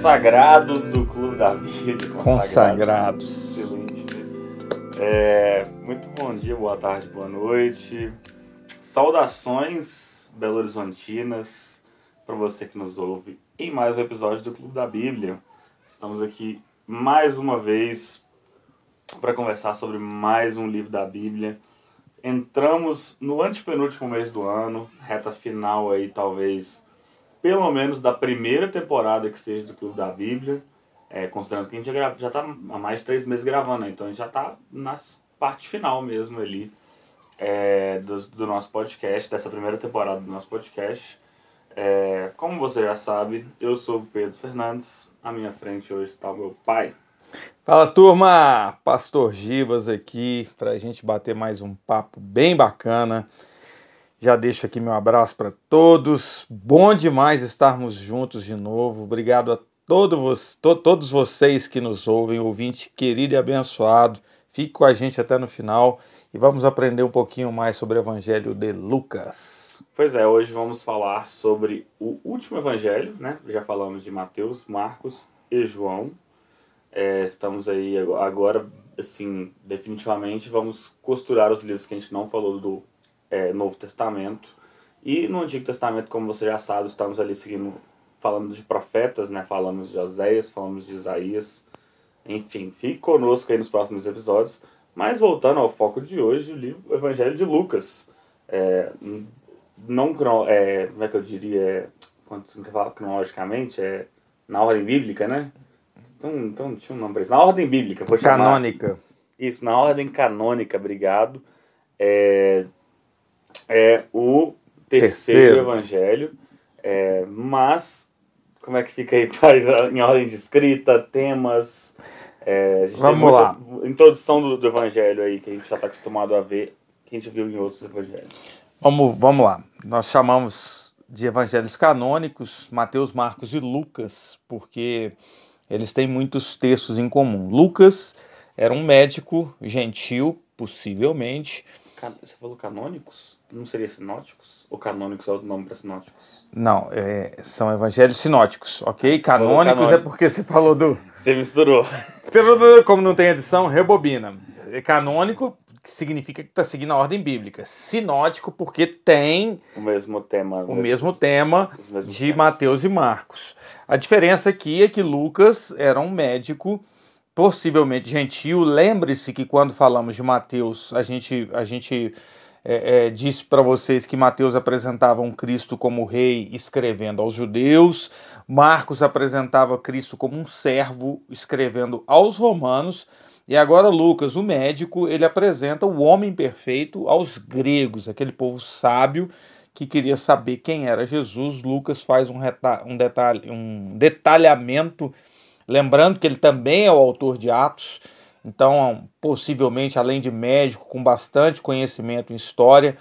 consagrados do Clube da Vida. Consagrados. Excelente. É, muito bom dia, boa tarde, boa noite. Saudações Belo Horizontinas para você que nos ouve em mais um episódio do Clube da Bíblia. Estamos aqui mais uma vez para conversar sobre mais um livro da Bíblia. Entramos no antepenúltimo mês do ano, reta final aí talvez pelo menos da primeira temporada que seja do Clube da Bíblia, é, considerando que a gente já, está há mais de três meses gravando, né? então a gente já está na parte final mesmo ali é, do, do, nosso podcast, dessa primeira temporada do nosso podcast. É, como você já sabe, eu sou o Pedro Fernandes, à minha frente hoje está o meu pai. Fala turma, Pastor Givas aqui para a gente bater mais um papo bem bacana já deixo aqui meu abraço para todos. Bom demais estarmos juntos de novo. Obrigado a todo to, todos vocês que nos ouvem, ouvinte querido e abençoado. Fique com a gente até no final e vamos aprender um pouquinho mais sobre o Evangelho de Lucas. Pois é, hoje vamos falar sobre o último Evangelho, né? Já falamos de Mateus, Marcos e João. É, estamos aí agora, assim, definitivamente vamos costurar os livros que a gente não falou do é, Novo Testamento. E no Antigo Testamento, como você já sabe, estamos ali seguindo, falando de profetas, né? Falamos de Oséias, falamos de Isaías. Enfim, fique conosco aí nos próximos episódios. Mas voltando ao foco de hoje, o livro o Evangelho de Lucas. É, não, é, como é que eu diria, quando você fala cronologicamente, é na ordem bíblica, né? Então, então tinha um nome para isso. Na ordem bíblica, vou chamar. Canônica. Isso, na ordem canônica, obrigado. É, é o terceiro, terceiro. evangelho, é, mas como é que fica aí em ordem de escrita, temas? É, Vamos lá. Introdução do, do, evangelho aí que a gente já está acostumado a ver, que a gente viu em outros evangelhos. Vamos, vamos lá. Nós chamamos de evangelhos canônicos Mateus, Marcos e Lucas, porque eles têm muitos textos em comum. Lucas era um médico gentil, possivelmente. Você falou canônicos? Não seria sinóticos? Ou canônicos é outro nome para sinóticos? Não, é, são evangelhos sinóticos, ok? Canônicos é porque você falou do. Você misturou. Como não tem edição, rebobina. É canônico que significa que está seguindo a ordem bíblica. Sinótico porque tem o mesmo tema, o mesmo tema de temas. Mateus e Marcos. A diferença aqui é que Lucas era um médico possivelmente gentil. Lembre-se que quando falamos de Mateus, a gente a gente é, é, disse para vocês que Mateus apresentava um Cristo como rei escrevendo aos judeus, Marcos apresentava Cristo como um servo escrevendo aos romanos, e agora Lucas, o médico, ele apresenta o homem perfeito aos gregos, aquele povo sábio que queria saber quem era Jesus. Lucas faz um, um, detalhe, um detalhamento, lembrando que ele também é o autor de Atos então, possivelmente, além de médico com bastante conhecimento em história,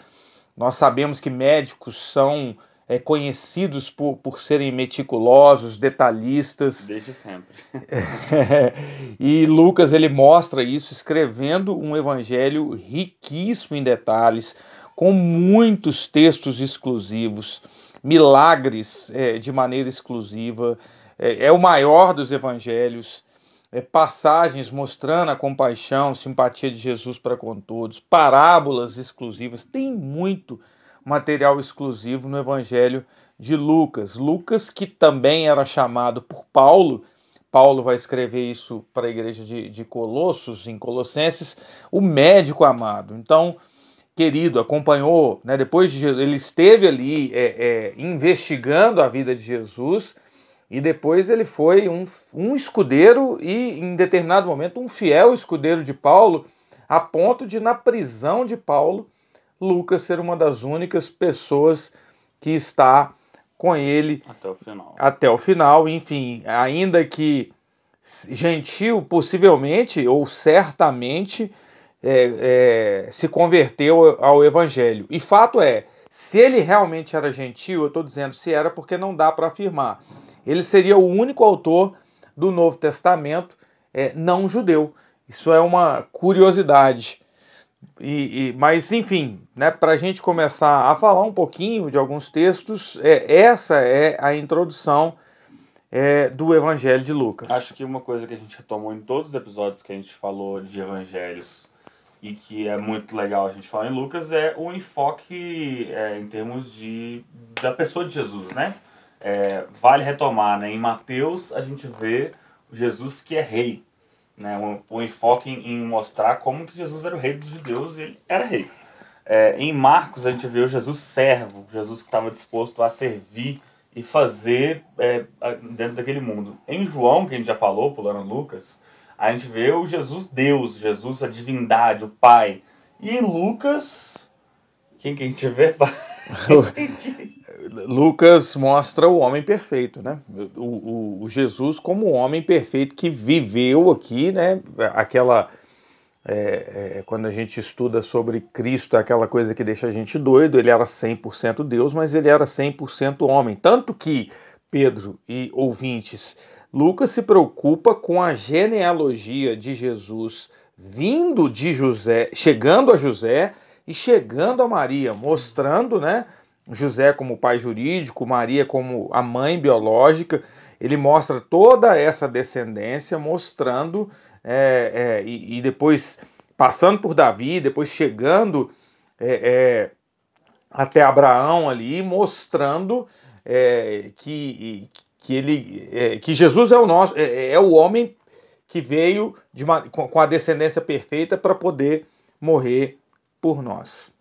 nós sabemos que médicos são é, conhecidos por, por serem meticulosos, detalhistas. Desde sempre. e Lucas ele mostra isso escrevendo um evangelho riquíssimo em detalhes, com muitos textos exclusivos, milagres é, de maneira exclusiva. É, é o maior dos evangelhos é, passagens mostrando a compaixão, simpatia de Jesus para com todos, parábolas exclusivas, tem muito material exclusivo no Evangelho de Lucas. Lucas, que também era chamado por Paulo, Paulo vai escrever isso para a igreja de, de Colossos, em Colossenses, o médico amado. Então, querido, acompanhou, né, depois de ele esteve ali é, é, investigando a vida de Jesus e depois ele foi um, um escudeiro e, em determinado momento, um fiel escudeiro de Paulo, a ponto de, na prisão de Paulo, Lucas ser uma das únicas pessoas que está com ele até o final. Até o final, enfim, ainda que gentil, possivelmente ou certamente é, é, se converteu ao evangelho. E fato é, se ele realmente era gentil, eu estou dizendo se era porque não dá para afirmar. Ele seria o único autor do Novo Testamento é, não judeu. Isso é uma curiosidade. E, e, mas, enfim, né, para a gente começar a falar um pouquinho de alguns textos, é, essa é a introdução é, do Evangelho de Lucas. Acho que uma coisa que a gente retomou em todos os episódios que a gente falou de evangelhos e que é muito legal a gente falar em Lucas é o enfoque é, em termos de da pessoa de Jesus, né? É, vale retomar, né? Em Mateus a gente vê Jesus que é rei, né? O, o enfoque em, em, mostrar como que Jesus era o rei dos judeus e ele era rei. É, em Marcos a gente vê o Jesus servo, Jesus que estava disposto a servir e fazer é, dentro daquele mundo. Em João, que a gente já falou, pulando Lucas, a gente vê o Jesus Deus, Jesus a divindade, o Pai. E em Lucas, quem vê? Lucas mostra o homem perfeito, né? O, o, o, Jesus como o homem perfeito que viveu aqui, né? Aquela é, é, quando a gente estuda sobre Cristo, é aquela coisa que deixa a gente doido. Ele era 100% Deus, mas ele era 100% homem. Tanto que, Pedro e ouvintes, Lucas se preocupa com a genealogia de Jesus vindo de José, chegando a José e chegando a Maria, mostrando, né? José como pai jurídico, Maria como a mãe biológica. Ele mostra toda essa descendência, mostrando é, é, e, e, depois passando por Davi, depois chegando é, é até Abraão ali, mostrando é, que, que, ele, é, que Jesus é o nosso, é, o homem que veio uma, com a descendência perfeita para poder morrer por nós.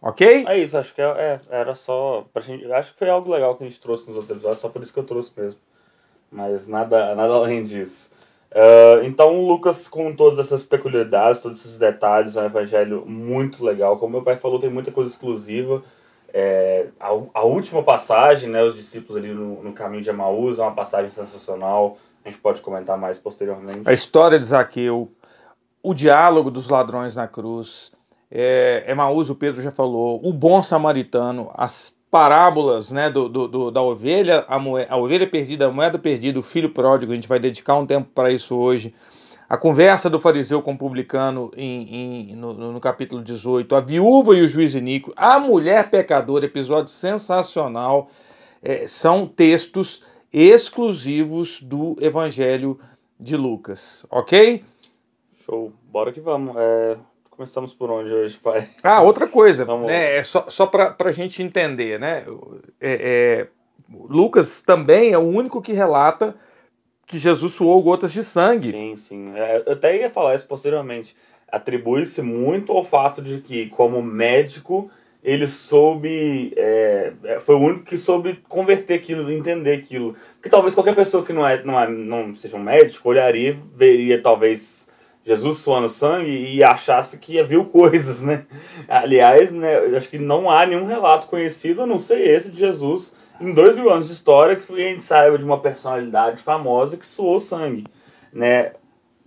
Ok? É isso, acho que é, era só. Pra gente, acho que foi algo legal que a gente trouxe nos outros episódios, só por isso que eu trouxe mesmo. Mas nada, nada além disso. Uh, então, Lucas, com todas essas peculiaridades, todos esses detalhes, é um evangelho muito legal. Como meu pai falou, tem muita coisa exclusiva. É, a, a, última passagem, né, os discípulos ali no, no caminho de Emaús, é uma passagem sensacional. A gente pode comentar mais posteriormente. A história de Zaqueu, o diálogo dos ladrões na cruz, é, Emaús, o Pedro já falou, o bom samaritano, as parábolas né, do, do, do, da ovelha, a, moeda, a ovelha perdida, a moeda perdida, o filho pródigo, a gente vai dedicar um tempo para isso hoje. A conversa do fariseu com o publicano em, em, no, no, capítulo 18, a viúva e o juiz iníquo, a mulher pecadora, episódio sensacional, é, são textos exclusivos do Evangelho de Lucas, ok? Show, bora que vamos. É, Começamos por onde hoje, pai? Ah, outra coisa, né, é só, só para a gente entender, né? É, é, Lucas também é o único que relata que Jesus suou gotas de sangue. Sim, sim. É, eu até ia falar isso posteriormente. Atribui-se muito ao fato de que, como médico, ele soube. É, é foi o único que soube converter aquilo, entender aquilo. Porque talvez qualquer pessoa que não, é, não, é, não seja um médico olharia, veria talvez Jesus suando sangue e achasse que viu coisas, né? Aliás, né, acho que não há nenhum relato conhecido, a não ser esse de Jesus, em dois mil anos de história, que a gente saiba de uma personalidade famosa que suou sangue, né?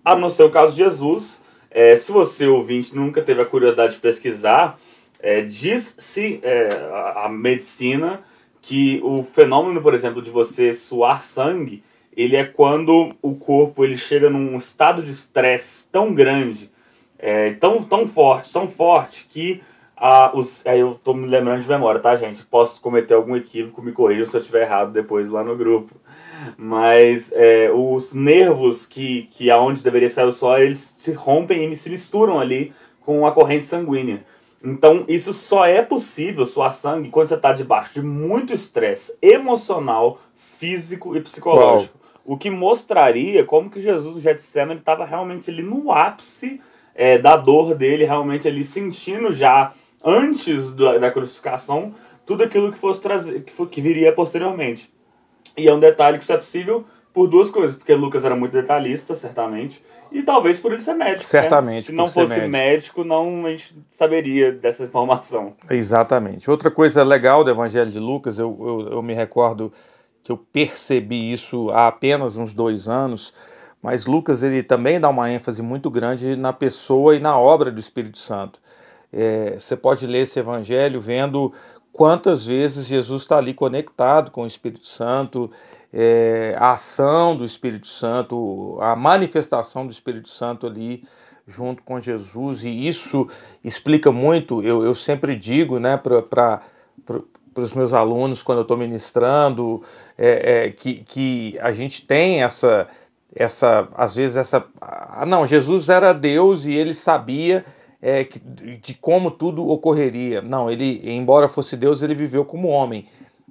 A não ser o caso de Jesus, é, se você, ouvinte, nunca teve a curiosidade de pesquisar, é, diz-se é, a, a medicina que o fenômeno, por exemplo, de você suar sangue ele é quando o corpo ele chega num estado de estresse tão grande, é, tão, tão forte, tão forte que a, os, aí eu tô me lembrando de memória, tá, gente? Posso cometer algum equívoco, me corrija se eu estiver errado depois lá no grupo. Mas é, os nervos que, que aonde deveria sair o suor, eles se rompem e se misturam ali com a corrente sanguínea. Então, isso só é possível suar sangue quando você está debaixo de muito estresse emocional, físico e psicológico. O que mostraria como que Jesus, o Getsemane, estava realmente ali no ápice é, da dor dele, realmente ali sentindo já, antes da, da crucificação, tudo aquilo que fosse trazer, que, for, que viria posteriormente. E é um detalhe que isso é possível por duas coisas, porque Lucas era muito detalhista, certamente, e talvez por ele ser médico. Né? Certamente. Né? Se não fosse médico. médico, não a gente saberia dessa informação. Exatamente. Outra coisa legal do Evangelho de Lucas, eu, eu, eu me recordo que eu percebi isso há apenas uns dois anos, mas Lucas ele também dá uma ênfase muito grande na pessoa e na obra do Espírito Santo. É, você pode ler esse evangelho vendo quantas vezes Jesus está ali conectado com o Espírito Santo, é, a ação do Espírito Santo, a manifestação do Espírito Santo ali junto com Jesus, e isso explica muito, eu, eu sempre digo, né, para para os meus alunos quando eu estou ministrando, é, é, que, que a gente tem essa, essa, às vezes essa, ah, não, Jesus era Deus e ele sabia é, que, de como tudo ocorreria. Não, ele, embora fosse Deus, ele viveu como homem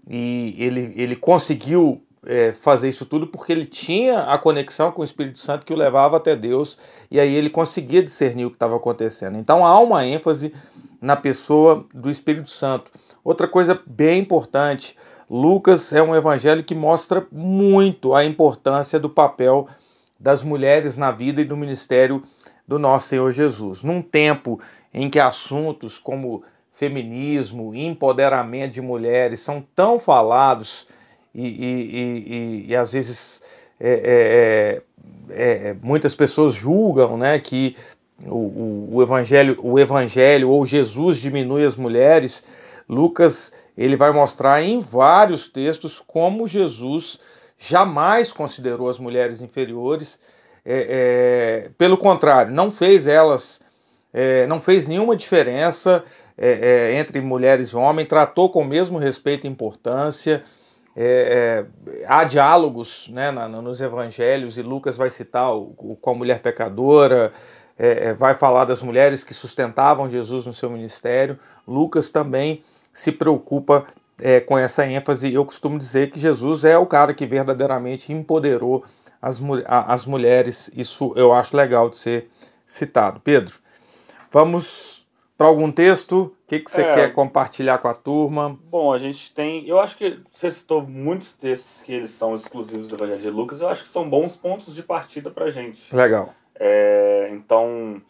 e ele, ele conseguiu é, fazer isso tudo porque ele tinha a conexão com o Espírito Santo que o levava até Deus e aí ele conseguia discernir o que estava acontecendo. Então há uma ênfase na pessoa do Espírito Santo. Outra coisa bem importante, Lucas é um evangelho que mostra muito a importância do papel das mulheres na vida e no ministério do nosso Senhor Jesus. Num tempo em que assuntos como feminismo, empoderamento de mulheres são tão falados e, e, e, e às vezes é, é, é, é muitas pessoas julgam né, que o, o, o, evangelho, o evangelho ou Jesus diminui as mulheres, Lucas ele vai mostrar em vários textos como Jesus jamais considerou as mulheres inferiores. É, é, pelo contrário, não fez elas, é, não fez nenhuma diferença é, é, entre mulheres e homens, tratou com o mesmo respeito e importância. É, há diálogos né, na, nos evangelhos, e Lucas vai citar o, o, com a mulher pecadora, vai falar das mulheres que sustentavam Jesus no seu ministério. Lucas também se preocupa é, com essa ênfase. Eu costumo dizer que Jesus é o cara que verdadeiramente empoderou as, as mulheres. Isso eu acho legal de ser citado. Pedro, vamos para algum texto? O que, que você é, quer compartilhar com a turma? Bom, a gente tem. Eu acho que você citou muitos textos que eles são exclusivos do Evangelho de Lucas. Eu acho que são bons pontos de partida para gente. Legal. É, então,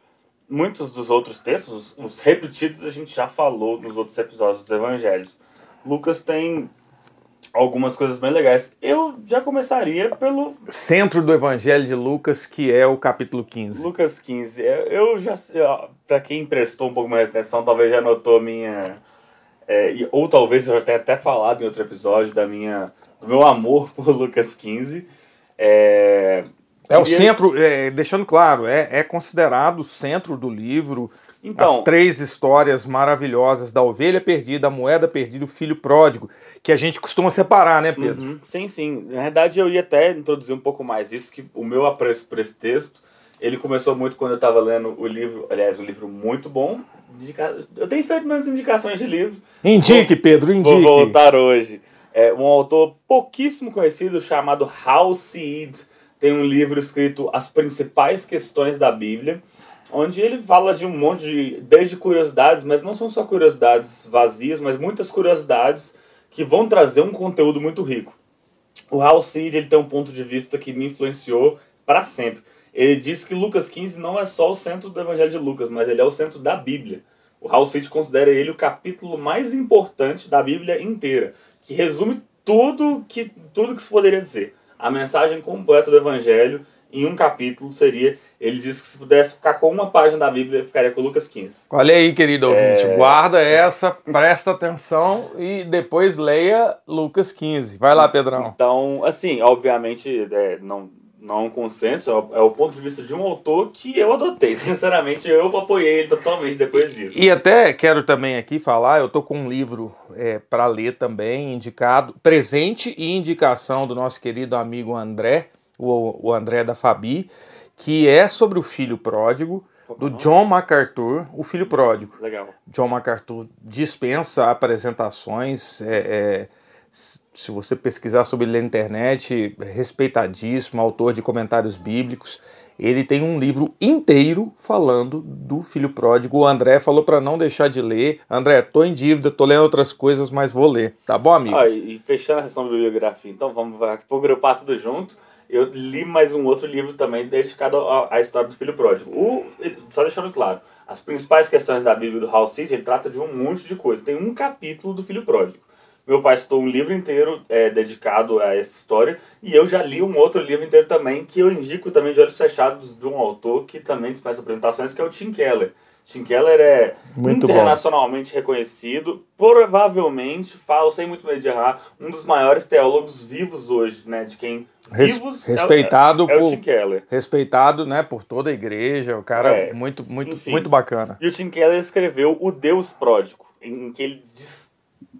muitos dos outros textos, os repetidos, a gente já falou nos outros episódios dos evangelhos. Lucas tem algumas coisas bem legais. Eu já começaria pelo. Centro do Evangelho de Lucas, que é o capítulo 15. Lucas 15. Eu já. Para quem prestou um pouco mais de atenção, talvez já notou a minha. É, ou talvez eu já tenha até falado em outro episódio da minha, do meu amor por Lucas 15. É, é o centro, é, deixando claro, é, é considerado o centro do livro. Então, as três histórias maravilhosas da ovelha perdida, a moeda perdida, o filho pródigo, que a gente costuma separar, né, Pedro? Uhum, sim, sim. Na verdade, eu ia até introduzir um pouco mais isso, que o meu apreço por esse texto, ele começou muito quando eu estava lendo o livro, aliás, um livro muito bom. Eu tenho feito minhas indicações de livro. Indique, vou, Pedro, indique. Vou voltar hoje. É um autor pouquíssimo conhecido chamado Hal Seed tem um livro escrito As Principais Questões da Bíblia, onde ele fala de um monte de, desde curiosidades, mas não são só curiosidades vazias, mas muitas curiosidades que vão trazer um conteúdo muito rico. O Hal Seed ele tem um ponto de vista que me influenciou para sempre. Ele diz que Lucas 15 não é só o centro do Evangelho de Lucas, mas ele é o centro da Bíblia. O Hal Seed considera ele o capítulo mais importante da Bíblia inteira, que resume tudo que tudo que se poderia dizer a mensagem completa do Evangelho em um capítulo seria. Ele disse que se pudesse ficar com uma página da Bíblia, ficaria com Lucas 15. Olha aí, querido ouvinte, é... guarda essa, presta atenção e depois leia Lucas 15. Vai lá, Pedrão. Então, assim, obviamente, é, não, não é um consenso, é, é o ponto de vista de um autor que eu adotei. Sinceramente, eu apoiei ele totalmente depois disso. E até quero também aqui falar, eu tô com um livro é, para ler também, indicado, presente e indicação do nosso querido amigo André, o, o André da Fabi, que é sobre o filho pródigo, do John MacArthur, o filho pródigo. Legal. John MacArthur dispensa apresentações, é, é se você pesquisar sobre ele na internet, respeitadíssimo, autor de comentários bíblicos. Ele tem um livro inteiro falando do filho pródigo. O André falou para não deixar de ler. André, tô em dívida, tô lendo outras coisas, mas vou ler. Tá bom, amigo? Ah, e fechando a questão da bibliografia, então vamos grupar tudo junto. Eu li mais um outro livro também dedicado à história do filho pródigo. O, só deixando claro, as principais questões da Bíblia do Hal City, ele trata de um monte de coisa. Tem um capítulo do filho pródigo. Meu pai citou um livro inteiro é, dedicado a essa história e eu já li um outro livro inteiro também que eu indico também de olhos fechados de um autor que também dispensa apresentações, que é o Tim Keller. Tim Keller é muito internacionalmente bom. reconhecido, provavelmente, falo sem muito medo de errar, um dos maiores teólogos vivos hoje, né? De quem vivos respeitado é, é, é o Tim Keller. Respeitado, né, por toda a igreja, o cara é, muito muito enfim. muito bacana. E o Tim Keller escreveu O Deus Pródigo, em que ele diz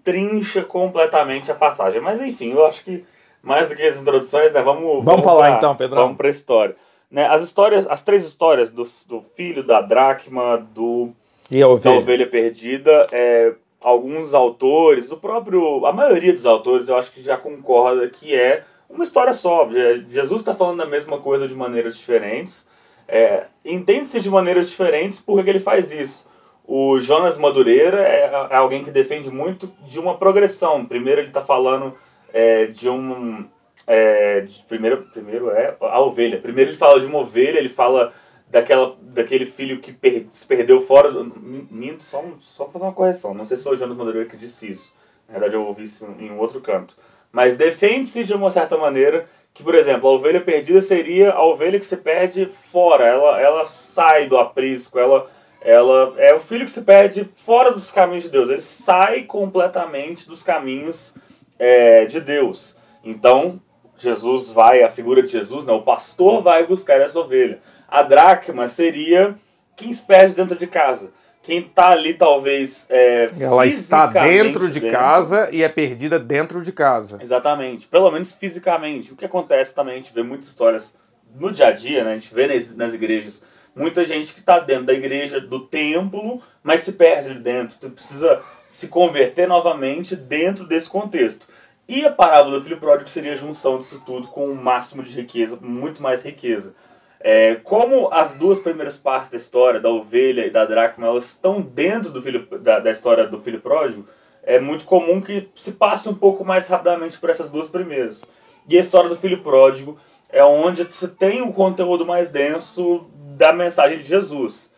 trincha completamente a passagem. Mas enfim, eu acho que mais do que as introduções, né? Vamos, vamos, vamos falar pra, então, Pedro. Vamos para a história. Né, as histórias, as três histórias do, do filho, da dracma, do e a ovelha. da ovelha perdida, é, alguns autores, o próprio, a maioria dos autores, eu acho que já concorda que é uma história só. Jesus está falando a mesma coisa de maneiras diferentes. É, Entende-se de maneiras diferentes porque ele faz isso. O Jonas Madureira é, é alguém que defende muito de uma progressão. Primeiro ele está falando é, de um é, de, primeiro, primeiro é a ovelha. Primeiro ele fala de uma ovelha, ele fala daquela, daquele filho que per, se perdeu fora. Do, minto, só, só fazer uma correção. Não sei se foi o Jonas Madureira que disse isso. Na verdade, eu ouvi isso em outro canto. Mas defende-se de uma certa maneira que, por exemplo, a ovelha perdida seria a ovelha que se perde fora. Ela, ela sai do aprisco, ela, ela é o filho que se perde fora dos caminhos de Deus. Ele sai completamente dos caminhos é, de Deus. Então, Jesus vai, a figura de Jesus, né, o pastor vai buscar essa ovelha. A dracma seria quem se perde dentro de casa. Quem está ali, talvez. É, Ela está dentro de dentro. casa e é perdida dentro de casa. Exatamente. Pelo menos fisicamente. O que acontece também, a gente vê muitas histórias no dia a dia, né? A gente vê nas, nas igrejas muita gente que está dentro da igreja, do templo, mas se perde dentro. Tu precisa se converter novamente dentro desse contexto. E a parábola do filho pródigo seria a junção disso tudo com o um máximo de riqueza, muito mais riqueza. É, como as duas primeiras partes da história, da ovelha e da dracma, elas estão dentro do filho, da, da história do filho pródigo, é muito comum que se passe um pouco mais rapidamente por essas duas primeiras. E a história do filho pródigo é onde você tem o conteúdo mais denso da mensagem de Jesus.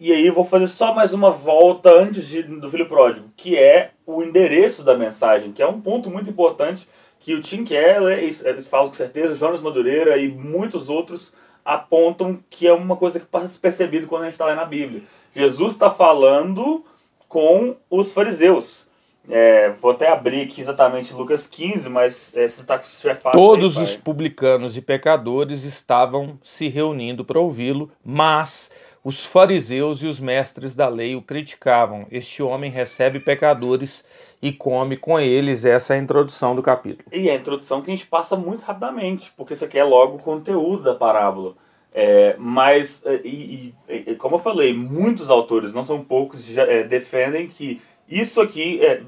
E aí vou fazer só mais uma volta antes de, do filho pródigo, que é o endereço da mensagem, que é um ponto muito importante que o Tim Keller, eles falam com certeza, Jonas Madureira e muitos outros apontam que é uma coisa que passa se percebido quando a gente está lá na Bíblia. Jesus está falando com os fariseus. É, vou até abrir aqui exatamente Lucas 15, mas é, se, tá, se fácil. Todos aí, os publicanos e pecadores estavam se reunindo para ouvi-lo, mas os fariseus e os mestres da lei o criticavam. Este homem recebe pecadores e come com eles. Essa é a introdução do capítulo. E é a introdução que a gente passa muito rapidamente, porque isso aqui é logo o conteúdo da parábola. É, mas, é, e, e, como eu falei, muitos autores, não são poucos, já, é, defendem que isso aqui é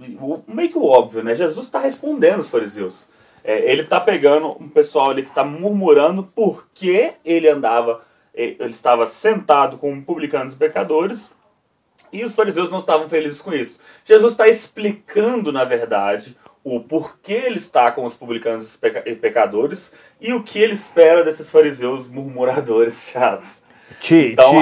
meio que o óbvio, né? Jesus está respondendo os fariseus. É, ele está pegando um pessoal ali que está murmurando porque ele andava ele estava sentado com publicanos e pecadores, e os fariseus não estavam felizes com isso. Jesus está explicando, na verdade, o porquê ele está com os publicanos e pecadores e o que ele espera desses fariseus murmuradores chatos. Ti, então,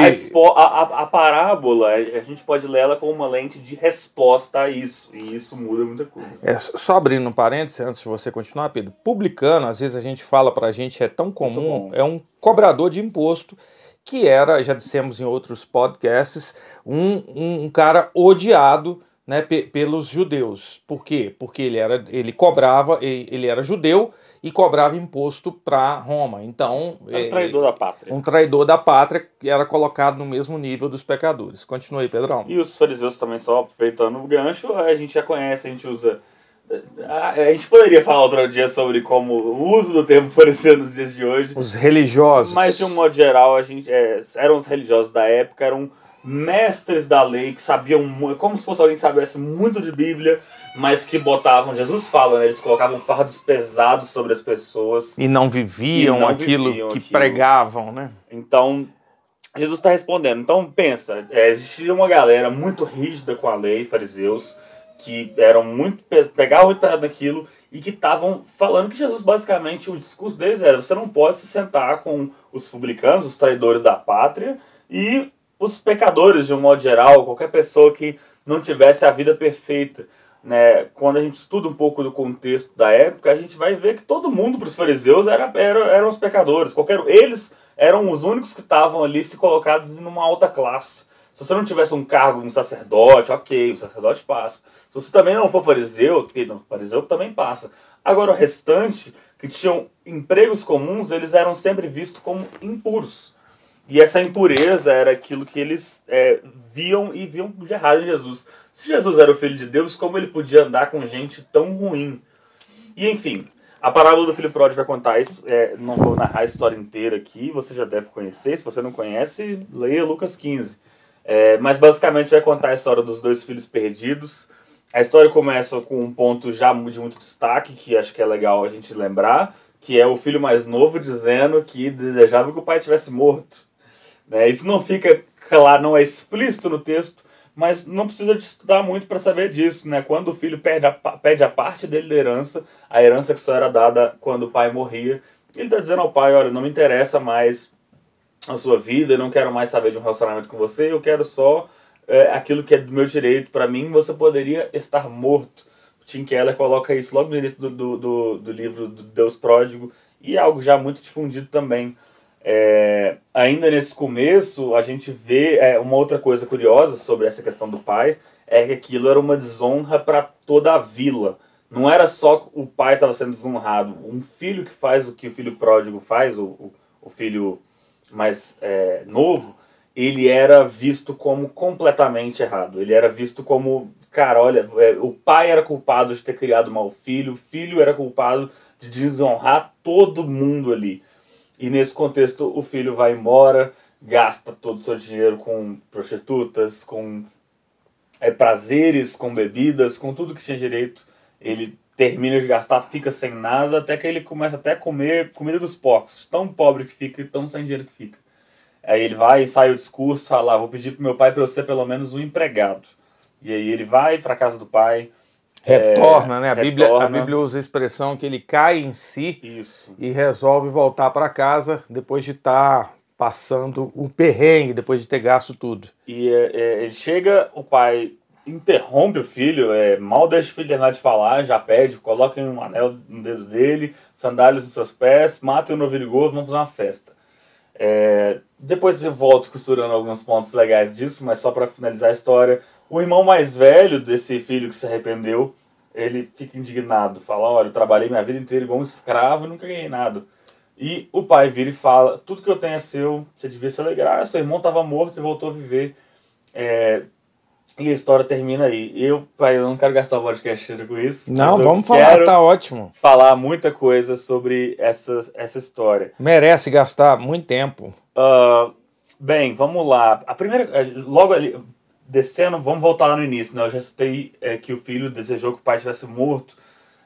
A, a, a, parábola, a gente pode ler ela com uma lente de resposta a isso, e isso muda muita coisa. É, só abrindo um parênteses, antes de você continuar, Pedro, publicano, às vezes a gente fala pra gente, é tão comum, é um cobrador de imposto, que era, já dissemos em outros podcasts, um, um, um cara odiado né, pelos judeus. Por quê? Porque ele, era, ele cobrava, ele era judeu, e cobrava imposto para Roma. Então, é um traidor da pátria. Um traidor da pátria que era colocado no mesmo nível dos pecadores. Continue aí, Pedrão. E os fariseus também, só aproveitando o gancho, a gente já conhece, a gente usa. A gente poderia falar outro dia sobre como o uso do termo fariseu nos dias de hoje. Os religiosos. Mas, de um modo geral, a gente, é, eram os religiosos da época, eram mestres da lei que sabiam, como se fosse alguém que sabesse muito de Bíblia, mas que botavam, Jesus fala, né, eles colocavam fardos pesados sobre as pessoas. E não viviam, e não aquilo viviam que aquilo. pregavam, né? Então, Jesus está respondendo. Então, pensa, é, existia uma galera muito rígida com a lei, fariseus, que eram muito, pegavam muito pesado naquilo e que estavam falando que Jesus, basicamente, o discurso deles era: você não pode se sentar com os publicanos, os traidores da pátria, e os pecadores, de um modo geral, qualquer pessoa que não tivesse a vida perfeita. Né? Quando a gente estuda um pouco do contexto da época, a gente vai ver que todo mundo para os fariseus era, era, eram os pecadores. Qualquer, eles eram os únicos que estavam ali se colocados em uma alta classe. Se você não tivesse um cargo, um sacerdote, ok, o sacerdote passa. Se você também não for fariseu, ok, não, fariseu também passa. Agora, o restante, que tinham empregos comuns, eles eram sempre vistos como impuros. E essa impureza era aquilo que eles é, viam e viam de errado em Jesus. Se Jesus era o Filho de Deus, como ele podia andar com gente tão ruim? E enfim, a parábola do filho pródigo vai contar isso. É, não vou narrar a história inteira aqui, você já deve conhecer. Se você não conhece, leia Lucas 15. É, mas basicamente vai contar a história dos dois filhos perdidos. A história começa com um ponto já de muito destaque, que acho que é legal a gente lembrar, que é o filho mais novo dizendo que desejava que o pai tivesse morto. Né? Isso não fica claro, não é explícito no texto, mas não precisa de estudar muito para saber disso. Né? Quando o filho perde a, pede a parte dele da herança, a herança que só era dada quando o pai morria, ele está dizendo ao pai: Olha, não me interessa mais a sua vida, eu não quero mais saber de um relacionamento com você, eu quero só é, aquilo que é do meu direito. Para mim, você poderia estar morto. Tim Keller coloca isso logo no início do, do, do, do livro do Deus Pródigo e é algo já muito difundido também. É, ainda nesse começo, a gente vê é, uma outra coisa curiosa sobre essa questão do pai, é que aquilo era uma desonra para toda a vila. Não era só o pai estava sendo desonrado. Um filho que faz o que o filho pródigo faz, o, o, o filho mais é, novo, ele era visto como completamente errado. Ele era visto como, cara, olha, é, o pai era culpado de ter criado mal filho, o filho era culpado de desonrar todo mundo ali. E nesse contexto, o filho vai embora, gasta todo o seu dinheiro com prostitutas, com é, prazeres, com bebidas, com tudo que tinha direito. Ele termina de gastar, fica sem nada, até que ele começa até a comer comida dos porcos. Tão pobre que fica e tão sem dinheiro que fica. Aí ele vai sai o discurso, fala, ah, vou pedir pro meu pai para eu ser pelo menos um empregado. E aí ele vai para casa do pai. Retorna, é, né? A, retorna. Bíblia, a Bíblia usa a expressão que ele cai em si Isso. e resolve voltar para casa depois de estar tá passando o perrengue, depois de ter gasto tudo. E é, é, ele chega, o pai interrompe o filho, é, mal deixa o filho terminar de falar, já pede, coloquem um anel no dedo dele, sandálias nos seus pés, matem o novilho gordo, vamos fazer uma festa. É, depois eu volto costurando alguns pontos legais disso, mas só para finalizar a história, o irmão mais velho desse filho que se arrependeu, ele fica indignado, fala, olha, eu trabalhei minha vida inteira igual um escravo e nunca ganhei nada. E o pai vira e fala, tudo que eu tenho é seu, você devia se alegrar, seu irmão estava morto e voltou a viver. É, e a história termina aí. Eu, pai, eu não quero gastar o podcast com isso. Não, vamos falar, tá ótimo. Falar muita coisa sobre essa, essa história. Merece gastar muito tempo. Uh, bem, vamos lá. A primeira. Logo ali, descendo, vamos voltar lá no início. Né? Eu já citei é, que o filho desejou que o pai tivesse morto.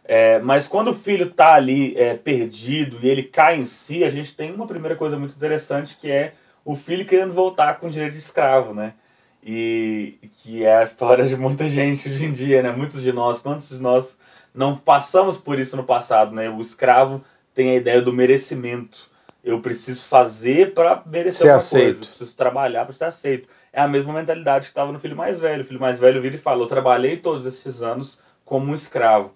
É, mas quando o filho tá ali é, perdido e ele cai em si, a gente tem uma primeira coisa muito interessante que é o filho querendo voltar com direito de escravo, né? e que é a história de muita gente hoje em dia, né? Muitos de nós, quantos de nós não passamos por isso no passado, né? O escravo tem a ideia do merecimento. Eu preciso fazer para merecer ser alguma aceito. coisa. Eu preciso trabalhar para ser aceito. É a mesma mentalidade que estava no filho mais velho. O filho mais velho vira e fala: Eu trabalhei todos esses anos como um escravo.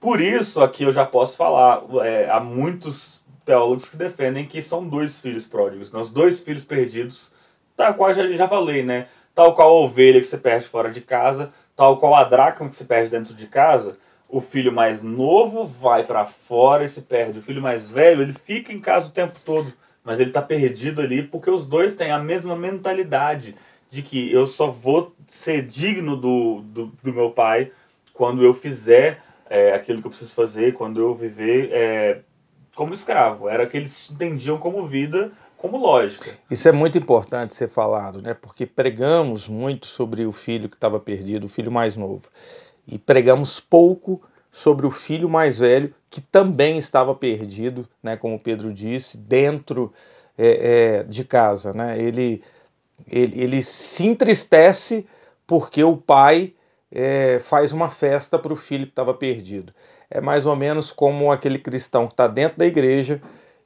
Por isso, aqui eu já posso falar: é, há muitos teólogos que defendem que são dois filhos pródigos, né? os dois filhos perdidos, tal qual já, já falei, né? tal qual a ovelha que você perde fora de casa, tal qual a dracma que você perde dentro de casa, o filho mais novo vai para fora e se perde. O filho mais velho, ele fica em casa o tempo todo, mas ele está perdido ali porque os dois têm a mesma mentalidade de que eu só vou ser digno do, do, do meu pai quando eu fizer é, aquilo que eu preciso fazer, quando eu viver é, como escravo. Era que eles entendiam como vida como lógica. Isso é muito importante ser falado, né? Porque pregamos muito sobre o filho que estava perdido, o filho mais novo, e pregamos pouco sobre o filho mais velho que também estava perdido, né? Como Pedro disse, dentro é, é, de casa, né? Ele, ele, ele se entristece porque o pai é, faz uma festa para o filho que estava perdido. É mais ou menos como aquele cristão que está dentro da igreja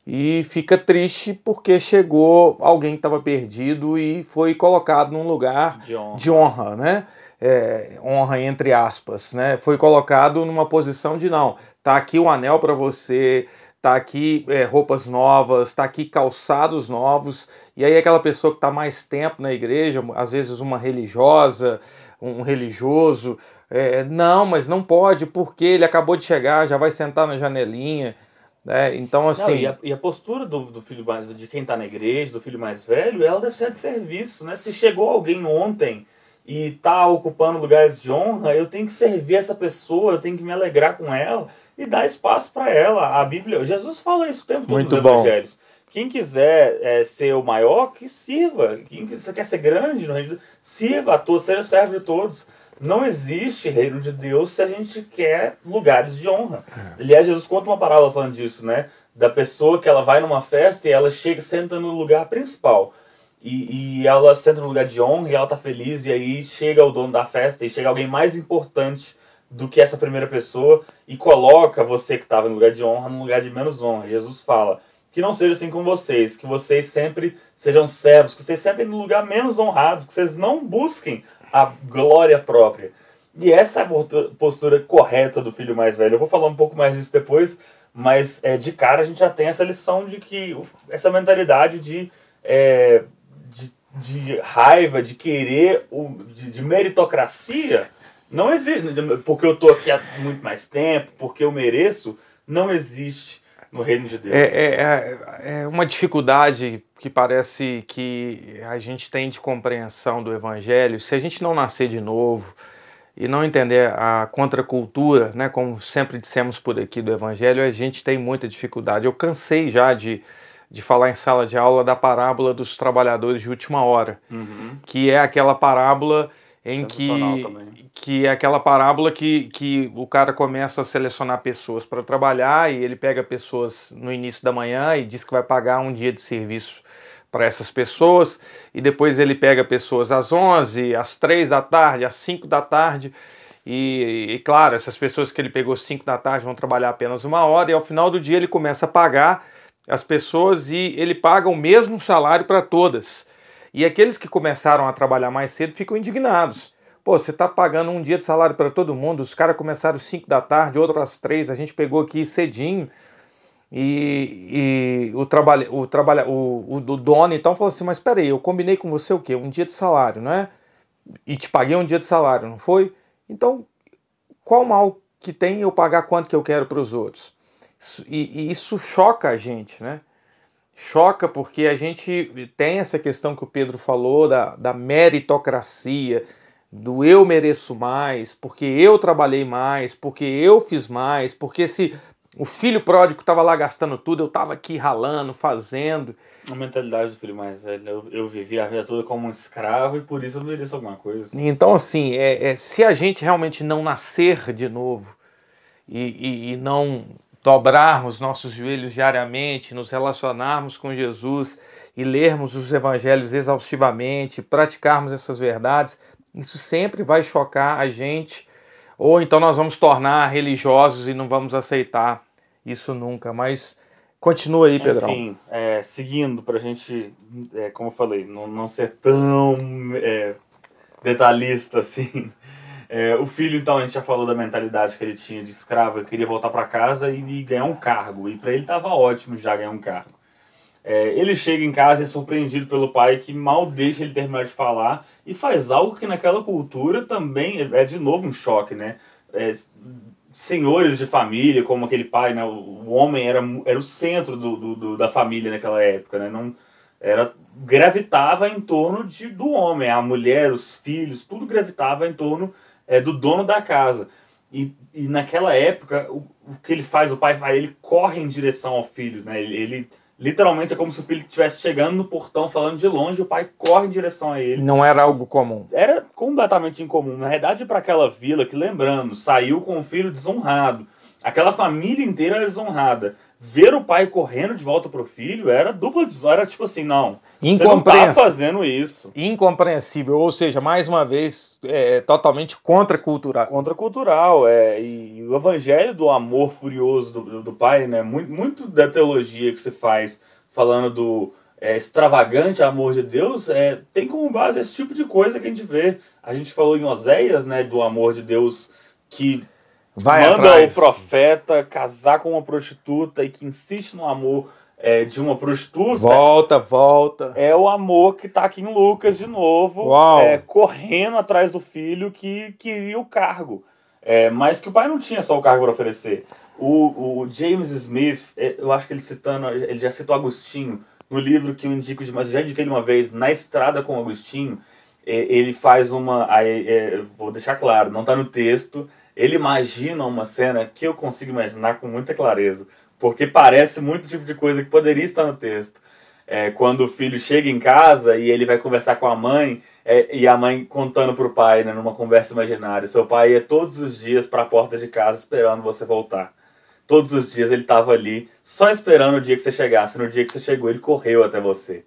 e fica triste porque chegou alguém que estava perdido e foi colocado num lugar de honra, de honra né? É, honra entre aspas, né? Foi colocado numa posição de não, tá aqui o anel para você, tá aqui é, roupas novas, tá aqui calçados novos, e aí aquela pessoa que está mais tempo na igreja, às vezes uma religiosa, um religioso, é, não, mas não pode, porque ele acabou de chegar, já vai sentar na janelinha Né? Então, assim. Não, e, a, e, a, postura do, do filho mais de quem está na igreja, do filho mais velho, ela deve ser de serviço. Né? Se chegou alguém ontem e está ocupando lugares de honra, eu tenho que servir essa pessoa, eu tenho que me alegrar com ela e dar espaço para ela. A Bíblia, Jesus fala isso o tempo todo Muito nos bom. evangelhos. Quem quiser é, ser o maior, que sirva. Quem quiser, quer ser grande no reino de Deus, sirva a todos, seja servo de todos. Não existe reino de Deus se a gente quer lugares de honra. É. Aliás, Jesus conta uma parábola falando disso, né? Da pessoa que ela vai numa festa e ela chega senta no lugar principal. E, e ela senta no lugar de honra e ela tá feliz. E aí chega o dono da festa e chega alguém mais importante do que essa primeira pessoa e coloca você que estava no lugar de honra no lugar de menos honra. Jesus fala: que não seja assim com vocês, que vocês sempre sejam servos, que vocês sentem no lugar menos honrado, que vocês não busquem a glória própria. E essa é a postura correta do filho mais velho. Eu vou falar um pouco mais disso depois, mas é, de cara a gente já tem essa lição de que essa mentalidade de, é, de, raiva, de querer, de, de meritocracia, não existe. Porque eu estou aqui há muito mais tempo, porque eu mereço, não existe no reino de Deus. É, é, é, é uma dificuldade que parece que a gente tem de compreensão do Evangelho. Se a gente não nascer de novo e não entender a contracultura, né, como sempre dissemos por aqui do Evangelho, a gente tem muita dificuldade. Eu cansei já de, de falar em sala de aula da parábola dos trabalhadores de última hora, uhum. que é aquela parábola em que, que é aquela parábola que, que o cara começa a selecionar pessoas para trabalhar e ele pega pessoas no início da manhã e diz que vai pagar um dia de serviço para essas pessoas e depois ele pega pessoas às 11, às 3 da tarde, às 5 da tarde e, e claro, essas pessoas que ele pegou 5 da tarde vão trabalhar apenas uma hora e ao final do dia ele começa a pagar as pessoas e ele paga o mesmo salário para todas. E aqueles que começaram a trabalhar mais cedo ficam indignados. Pô, você está pagando um dia de salário para todo mundo, os caras começaram às 5 da tarde, outros às 3, a gente pegou aqui cedinho. E, e o, trabalho, o, trabalho, o, o, o dono então falou assim: Mas peraí, eu combinei com você o quê? Um dia de salário, não é? E te paguei um dia de salário, não foi? Então, qual mal que tem eu pagar quanto que eu quero para os outros? E, e, isso choca a gente, né? choca porque a gente tem essa questão que o Pedro falou da, da meritocracia, do eu mereço mais, porque eu trabalhei mais, porque eu fiz mais, porque se o filho pródigo estava lá gastando tudo, eu estava aqui ralando, fazendo. A mentalidade do filho mais velho, eu, eu vivi a vida toda como um escravo e por isso eu mereço alguma coisa. Então, assim, é, é se a gente realmente não nascer de novo e, e, e não dobrarmos nossos joelhos diariamente, nos relacionarmos com Jesus e lermos os evangelhos exaustivamente, praticarmos essas verdades, isso sempre vai chocar a gente, ou então nós vamos tornar religiosos e não vamos aceitar isso nunca. Mas continua aí, Pedrão. Enfim, é, seguindo, para a gente, é, como eu falei, não, não ser tão é, detalhista assim. É, o filho, então, a gente já falou da mentalidade que ele tinha de escravo, ele queria voltar para casa e, e, ganhar um cargo. E para ele estava ótimo já ganhar um cargo. É, ele chega em casa e é surpreendido pelo pai que mal deixa ele terminar de falar e faz algo que naquela cultura também é, é de novo um choque, né? É, senhores de família, como aquele pai, né? O, homem era, era o centro do, do, do, da família naquela época, né? Não, era gravitava em torno de, do homem, a mulher, os filhos, tudo gravitava em torno é, do dono da casa. E, e naquela época, o, o, que ele faz, o pai faz, ele corre em direção ao filho, né? Ele, ele literalmente é como se o filho estivesse chegando no portão falando de longe, o pai corre em direção a ele. Não era algo comum. Era completamente incomum. Na verdade, para aquela vila que, lembrando, saiu com o filho desonrado. Aquela família inteira era desonrada ver o pai correndo de volta pro filho era dupla desonra, era tipo assim, não, você não tá fazendo isso. Incompreensível, ou seja, mais uma vez, é, totalmente contracultural. Contracultural, é, e, e, o evangelho do amor furioso do, do pai, né, muito, muito da teologia que se faz falando do é, extravagante amor de Deus, é, tem como base esse tipo de coisa que a gente vê. A gente falou em Oséias, né, do amor de Deus que Vai manda atrás. o profeta casar com uma prostituta e que insiste no amor é, de uma prostituta. Volta, volta. É o amor que tá aqui em Lucas de novo, é, correndo atrás do filho que queria o cargo. É, mas que o pai não tinha só o cargo para oferecer. O, o James Smith, é, eu acho que ele citando, ele já citou Agostinho, no livro que eu indico demais, já indiquei uma vez, Na Estrada com Agostinho, é, ele faz uma. Aí, é, vou deixar claro, não está no texto. Ele imagina uma cena que eu consigo imaginar com muita clareza, porque parece muito tipo de coisa que poderia estar no texto. É, quando o filho chega em casa e ele vai conversar com a mãe, é, e a mãe contando para o pai, né, numa conversa imaginária, seu pai ia todos os dias para a porta de casa esperando você voltar. Todos os dias ele estava ali, só esperando o dia que você chegasse. No dia que você chegou, ele correu até você.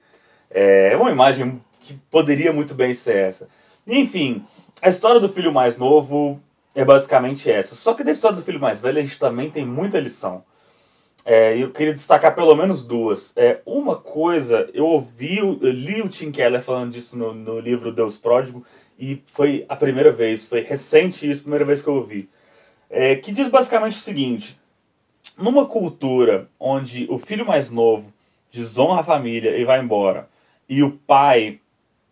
É uma imagem que poderia muito bem ser essa. Enfim, a história do filho mais novo é basicamente essa. Só que da história do filho mais velho a gente também tem muita lição. É, eu queria destacar pelo menos duas. É, uma coisa, eu ouvi, eu li o Tim Keller falando disso no, no livro Deus Pródigo, e foi a primeira vez, foi recente isso, a primeira vez que eu ouvi. É, que diz basicamente o seguinte: numa cultura onde o filho mais novo desonra a família e vai embora, e o pai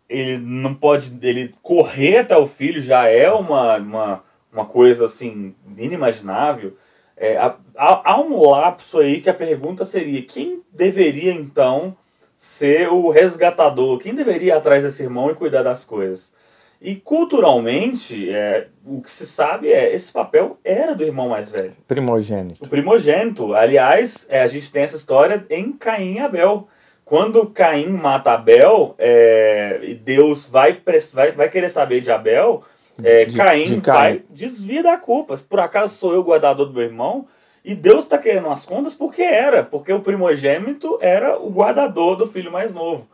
ele não pode ele correr até o filho já é uma, uma, uma coisa assim inimaginável é, há, há um lapso aí que a pergunta seria quem deveria então ser o resgatador? Quem deveria ir atrás desse irmão e cuidar das coisas? E culturalmente é, o que se sabe é esse papel era do irmão mais velho. Primogênito. O primogênito aliás é, a gente tem essa história em Caim e Abel. Quando Caim mata Abel, é, e Deus vai, vai, vai querer saber de Abel, é, de, Caim, de vai desvia da culpa. Por acaso sou eu o guardador do meu irmão? E Deus está querendo as contas porque era, porque o primogênito era o guardador do filho mais novo.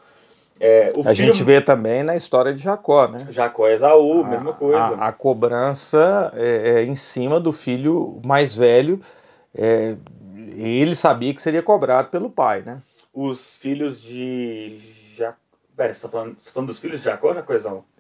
É, a filho... gente vê também na história de Jacó, né? Jacó e Esaú, a, mesma coisa. A, a cobrança é, é, em cima do filho mais velho. É, ele sabia que seria cobrado pelo pai, né? os filhos de Jacó. Pera, você está falando, tá falando dos filhos de Jacó ou Jacó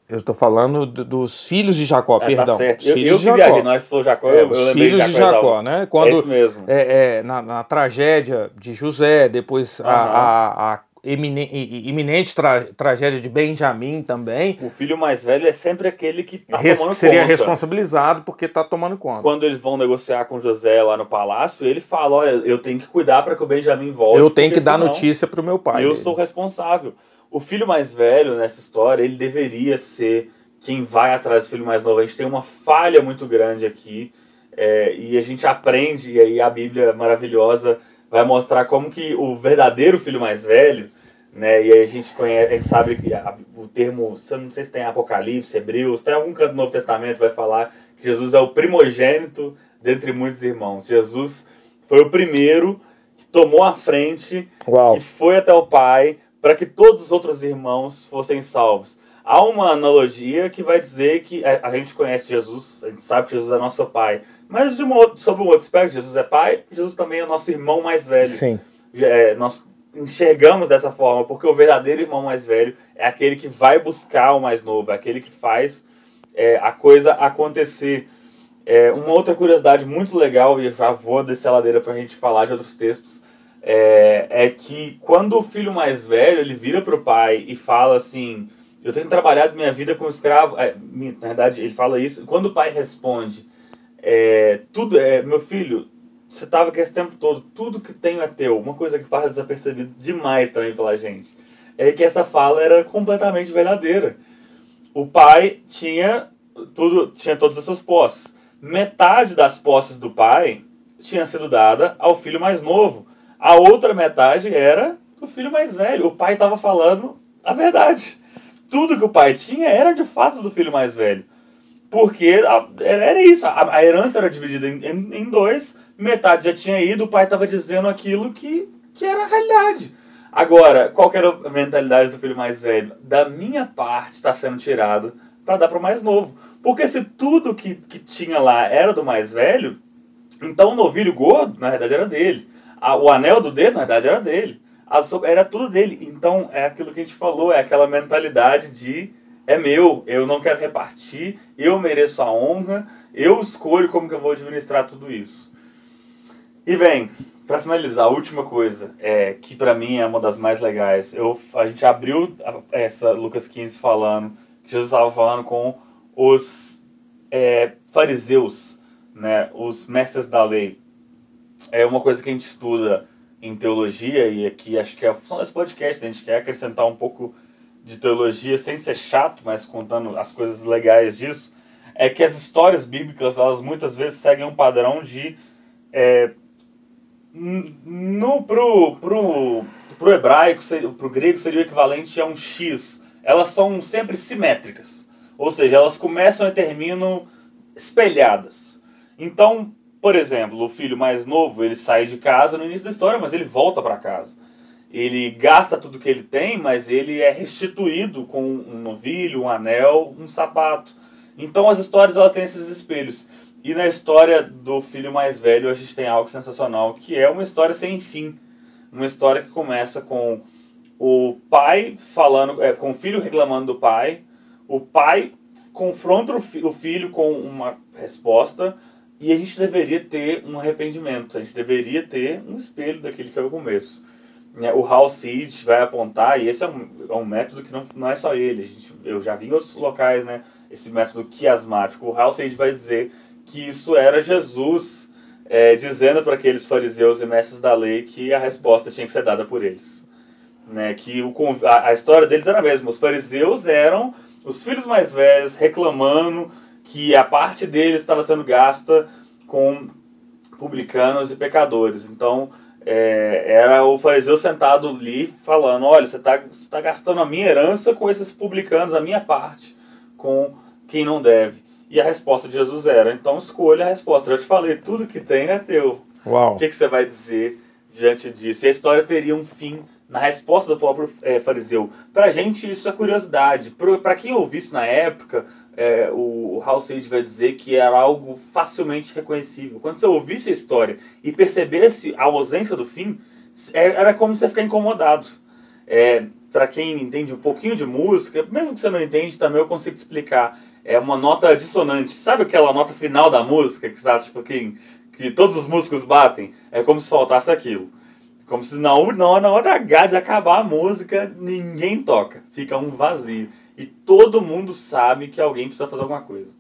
Eu estou falando dos filhos de Jacó, é, perdão. Tá certo. Eu, eu que viajei, nós falou Jacó, é, eu, eu filhos de Jacó. De Jacó né? Quando, é isso mesmo. É, é, na, na tragédia de José, depois uhum. a, a, a iminente tra tragédia de Benjamim também. O filho mais velho é sempre aquele que está tomando seria conta. responsabilizado porque está tomando conta. Quando eles vão negociar com José lá no palácio, ele fala: Olha, eu tenho que cuidar para que o Benjamim volte. Eu tenho que dar notícia para o meu pai. Eu dele. sou responsável. O filho mais velho nessa história, ele deveria ser quem vai atrás do filho mais novo. A gente tem uma falha muito grande aqui é, e a gente aprende, e aí a Bíblia maravilhosa vai mostrar como que o verdadeiro filho mais velho né? E aí a gente conhece, a gente sabe que a, o termo, não sei se tem Apocalipse, Hebreus, tem algum canto do Novo Testamento vai falar que Jesus é o primogênito dentre muitos irmãos. Jesus foi o primeiro que tomou a frente, Uau. que foi até o Pai para que todos os outros irmãos fossem salvos. Há uma analogia que vai dizer que a, a gente conhece Jesus, a gente sabe que Jesus é nosso Pai, mas de uma, sobre um outro aspecto, Jesus é Pai, Jesus também é nosso irmão mais velho. Sim. É, nós enxergamos dessa forma, porque o verdadeiro irmão mais velho é aquele que vai buscar o mais novo, é aquele que faz é, a coisa acontecer. É, uma outra curiosidade muito legal, e já vou descer a ladeira para a gente falar de outros textos, é, é, que quando o filho mais velho ele vira para o pai e fala assim: Eu tenho trabalhado minha vida como escravo. É, na verdade, ele fala isso. Quando o pai responde: é, tudo é Meu filho, você estava aqui esse tempo todo, tudo que tenho é teu. Uma coisa que passa desapercebido demais também pela gente é que essa fala era completamente verdadeira. O pai tinha tudo, tinha todas as suas posses. Metade das posses do pai tinha sido dada ao filho mais novo. A outra metade era do filho mais velho. O pai estava falando a verdade. Tudo que o pai tinha era de fato do filho mais velho. Porque era isso, a, herança era dividida em, em, em dois metade já tinha ido, o pai estava dizendo aquilo que, que era a realidade. Agora, qual era a mentalidade do filho mais velho? Da minha parte está sendo tirado para dar para o mais novo. Porque se tudo que, que tinha lá era do mais velho, então o novilho gordo, na verdade, era dele. A, o anel do dedo, na verdade, era dele. A, era tudo dele. Então, é aquilo que a gente falou, é aquela mentalidade de é meu, eu não quero repartir, eu mereço a honra, eu escolho como que eu vou administrar tudo isso. E bem, para finalizar, a última coisa, é, que para mim é uma das mais legais. Eu, a gente abriu essa Lucas 15 falando, que Jesus estava falando com os é, fariseus, né, os mestres da lei. É uma coisa que a gente estuda em teologia, e aqui acho que é a função desse podcast, a gente quer acrescentar um pouco de teologia sem ser chato, mas contando as coisas legais disso, é que as histórias bíblicas, elas muitas vezes seguem um padrão de. É, no, pro, pro, pro hebraico, pro grego, seria o equivalente a um X. Elas são sempre simétricas. Ou seja, elas começam e terminam espelhadas. Então, por exemplo, o filho mais novo, ele sai de casa no início da história, mas ele volta para casa. Ele gasta tudo que ele tem, mas ele é restituído com um novilho, um anel, um sapato. Então as histórias elas têm esses espelhos. E na história do filho mais velho a gente tem algo sensacional, que é uma história sem fim. Uma história que começa com o pai falando, é, com o filho reclamando do pai, o pai confronta o filho com uma resposta, e a gente deveria ter um arrependimento, a gente deveria ter um espelho daquele que é o começo. Né, o Hal Seed vai apontar, e esse é um, é um método que não, não é só ele, gente, eu já vi em outros locais, né, esse método quiasmático. O Hal Seed vai dizer que isso era Jesus é, dizendo para aqueles fariseus e mestres da lei que a resposta tinha que ser dada por eles. Né, que o, a, a história deles era a mesma, os fariseus eram os filhos mais velhos reclamando que a parte deles estava sendo gasta com publicanos e pecadores. Então, é, era o fariseu sentado ali falando: olha, você está tá gastando a minha herança com esses publicanos, a minha parte, com quem não deve. E a resposta de Jesus era: então escolha a resposta. Eu já te falei, tudo que tem é teu. Uau. O que, que você vai dizer diante disso? E a história teria um fim na resposta do próprio é, fariseu. Para a gente, isso é curiosidade. Para quem ouvisse na época, é, o, Hal Sage vai dizer que era algo facilmente reconhecível. Quando você ouvisse a história e percebesse a ausência do fim, é, era como você ficar incomodado. É, Para quem entende um pouquinho de música, mesmo que você não entende, também eu consigo te explicar. É uma nota dissonante. Sabe aquela nota final da música que, sabe, tipo, que, que todos os músicos batem? É como se faltasse aquilo. Como se na hora, na hora H de acabar a música, ninguém toca. Fica um vazio. E todo mundo sabe que alguém precisa fazer alguma coisa.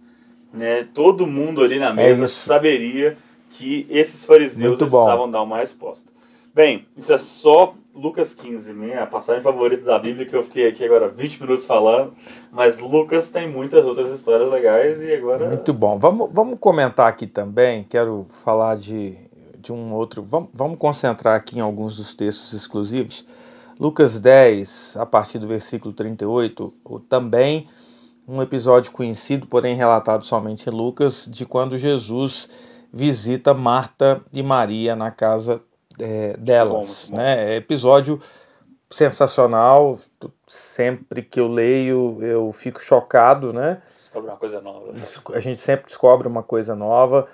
Né? Todo mundo ali na mesa é saberia que esses fariseus precisavam dar uma resposta. Bem, isso é só Lucas 15, minha passagem favorita da Bíblia, que eu fiquei aqui agora 20 minutos falando, mas Lucas tem muitas outras histórias legais e agora... Muito bom. Vamos, vamos comentar aqui também, quero falar de, de um outro... Vamos, vamos concentrar aqui em alguns dos textos exclusivos. Lucas 10, a partir do versículo 38, também um episódio conhecido, porém relatado somente em Lucas, de quando Jesus visita Marta e Maria na casa é, delas. Bom, né? É episódio sensacional. Sempre que eu leio, eu fico chocado, né? Descobre uma coisa nova. A gente sempre descobre uma coisa nova.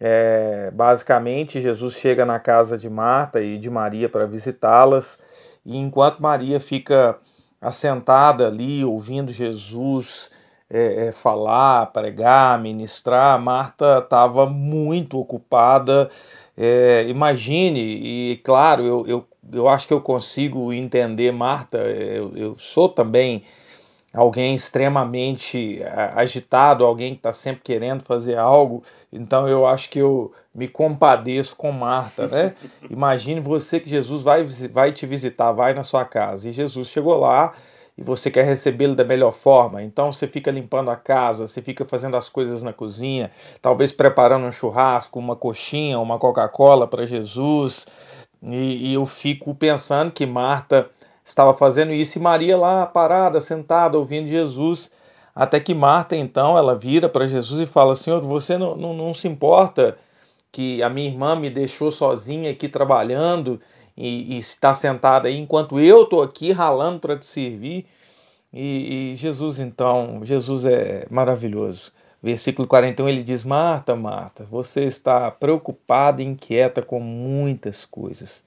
É, basicamente, Jesus chega na casa de Marta e de Maria para visitá-las e enquanto Maria fica assentada ali, ouvindo Jesus é, é, falar, pregar, ministrar, Marta estava muito ocupada. É, imagine, e claro, eu, eu, eu acho que eu consigo entender Marta, eu, eu sou também alguém extremamente agitado, alguém que está sempre querendo fazer algo. Então eu acho que eu me compadeço com Marta, né? Imagine você que Jesus vai, vai te visitar, vai na sua casa. E Jesus chegou lá e você quer recebê-lo da melhor forma. Então você fica limpando a casa, você fica fazendo as coisas na cozinha, talvez preparando um churrasco, uma coxinha, uma Coca-Cola para Jesus. E, e eu fico pensando que Marta estava fazendo isso e Maria lá parada, sentada, ouvindo Jesus. Até que Marta, então, ela vira para Jesus e fala: Senhor, você não, não, não, se importa que a minha irmã me deixou sozinha aqui trabalhando e, e está sentada aí enquanto eu estou aqui ralando para te servir? E, e Jesus, então, Jesus é maravilhoso. Versículo 41 ele diz: Marta, Marta, você está preocupada e inquieta com muitas coisas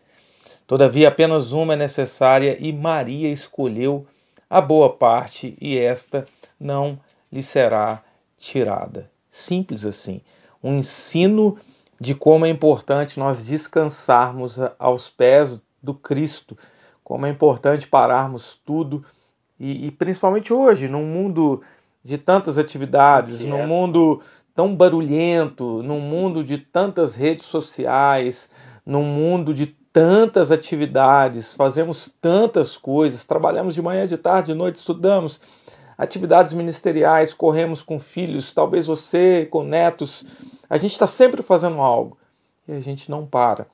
Todavia, apenas uma é necessária e Maria escolheu a boa parte e esta não lhe será tirada. Simples assim. Um ensino de como é importante nós descansarmos aos pés do Cristo, como é importante pararmos tudo e, e principalmente hoje, num mundo de tantas atividades, num mundo tão barulhento, num mundo de tantas redes sociais, num mundo de tantas atividades, fazemos tantas coisas, trabalhamos de manhã, de tarde, de noite, estudamos, atividades ministeriais, corremos com filhos, talvez você com netos, a gente está sempre fazendo algo e a gente não para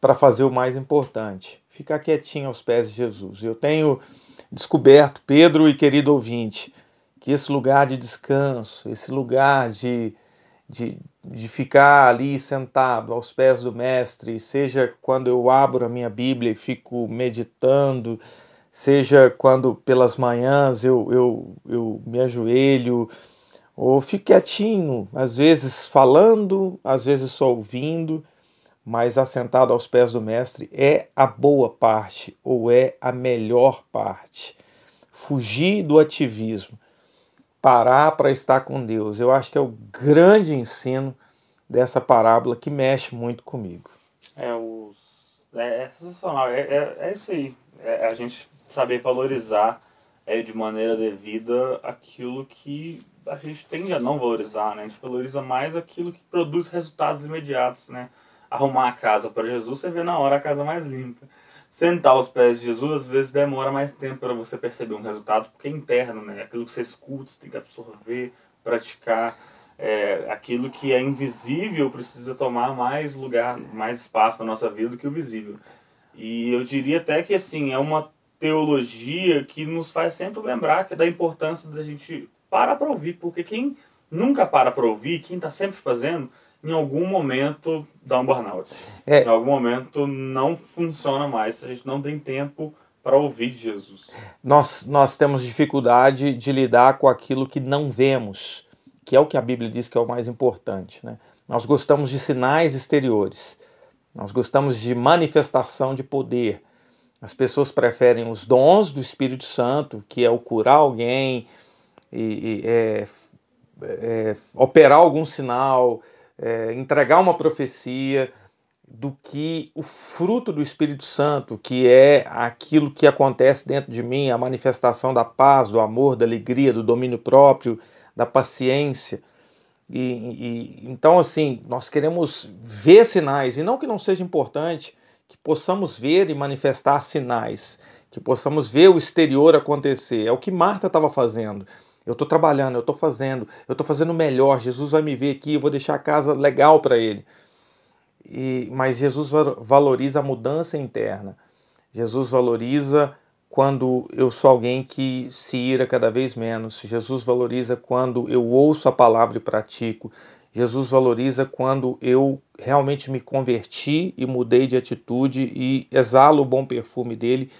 para fazer o mais importante, ficar quietinho aos pés de Jesus. Eu tenho descoberto, Pedro e querido ouvinte, que esse lugar de descanso, esse lugar de, de, de ficar ali sentado aos pés do Mestre, seja quando eu abro a minha Bíblia e fico meditando, seja quando pelas manhãs eu, eu, eu me ajoelho, ou fico quietinho, às vezes falando, às vezes só ouvindo, mas assentado aos pés do Mestre é a boa parte, ou é a melhor parte. Fugir do ativismo parar para estar com Deus. Eu acho que é o grande ensino dessa parábola que mexe muito comigo. É, os, é, é sensacional, é, é, é, isso aí. É a gente saber valorizar é, de maneira devida aquilo que a gente tende a não valorizar, né? A gente valoriza mais aquilo que produz resultados imediatos, né? Arrumar a casa para Jesus, você vê na hora a casa mais limpa sentar aos pés de Jesus, às vezes demora mais tempo para você perceber um resultado, porque é interno, né? Aquilo que você escuta, você tem que absorver, praticar. É, aquilo que é invisível precisa tomar mais lugar, mais espaço na nossa vida do que o visível. E eu diria até que assim é uma teologia que nos faz sempre lembrar que é da importância da gente parar para ouvir, porque quem nunca para para ouvir, quem está sempre fazendo, em algum momento dá um burnout. É. Em algum momento não funciona mais, se a gente não tem tempo para ouvir Jesus. Nós, nós temos dificuldade de lidar com aquilo que não vemos, que é o que a Bíblia diz que é o mais importante. Né? Nós gostamos de sinais exteriores, nós gostamos de manifestação de poder. As pessoas preferem os dons do Espírito Santo, que é o curar alguém, e, e é, é, operar algum sinal, é, entregar uma profecia do que o fruto do Espírito Santo, que é aquilo que acontece dentro de mim, a manifestação da paz, do amor, da alegria, do domínio próprio, da paciência. E, e, então, assim, nós queremos ver sinais, e não que não seja importante que possamos ver e manifestar sinais, que possamos ver o exterior acontecer. É o que Marta estava fazendo. Eu estou trabalhando, eu estou fazendo, eu estou fazendo melhor. Jesus vai me ver aqui, eu vou deixar a casa legal para ele. E, mas Jesus valoriza a mudança interna. Jesus valoriza quando eu sou alguém que se ira cada vez menos. Jesus valoriza quando eu ouço a palavra e pratico. Jesus valoriza quando eu realmente me converti e mudei de atitude e exalo o bom perfume dele